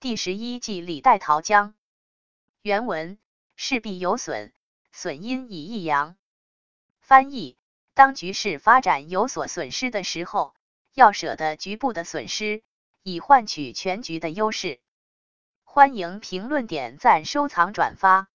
第十一计李代桃僵，原文势必有损，损阴以益阳，翻译，当局势发展有所损失的时候。要舍得局部的损失，以换取全局的优势。欢迎评论、点赞、收藏、转发。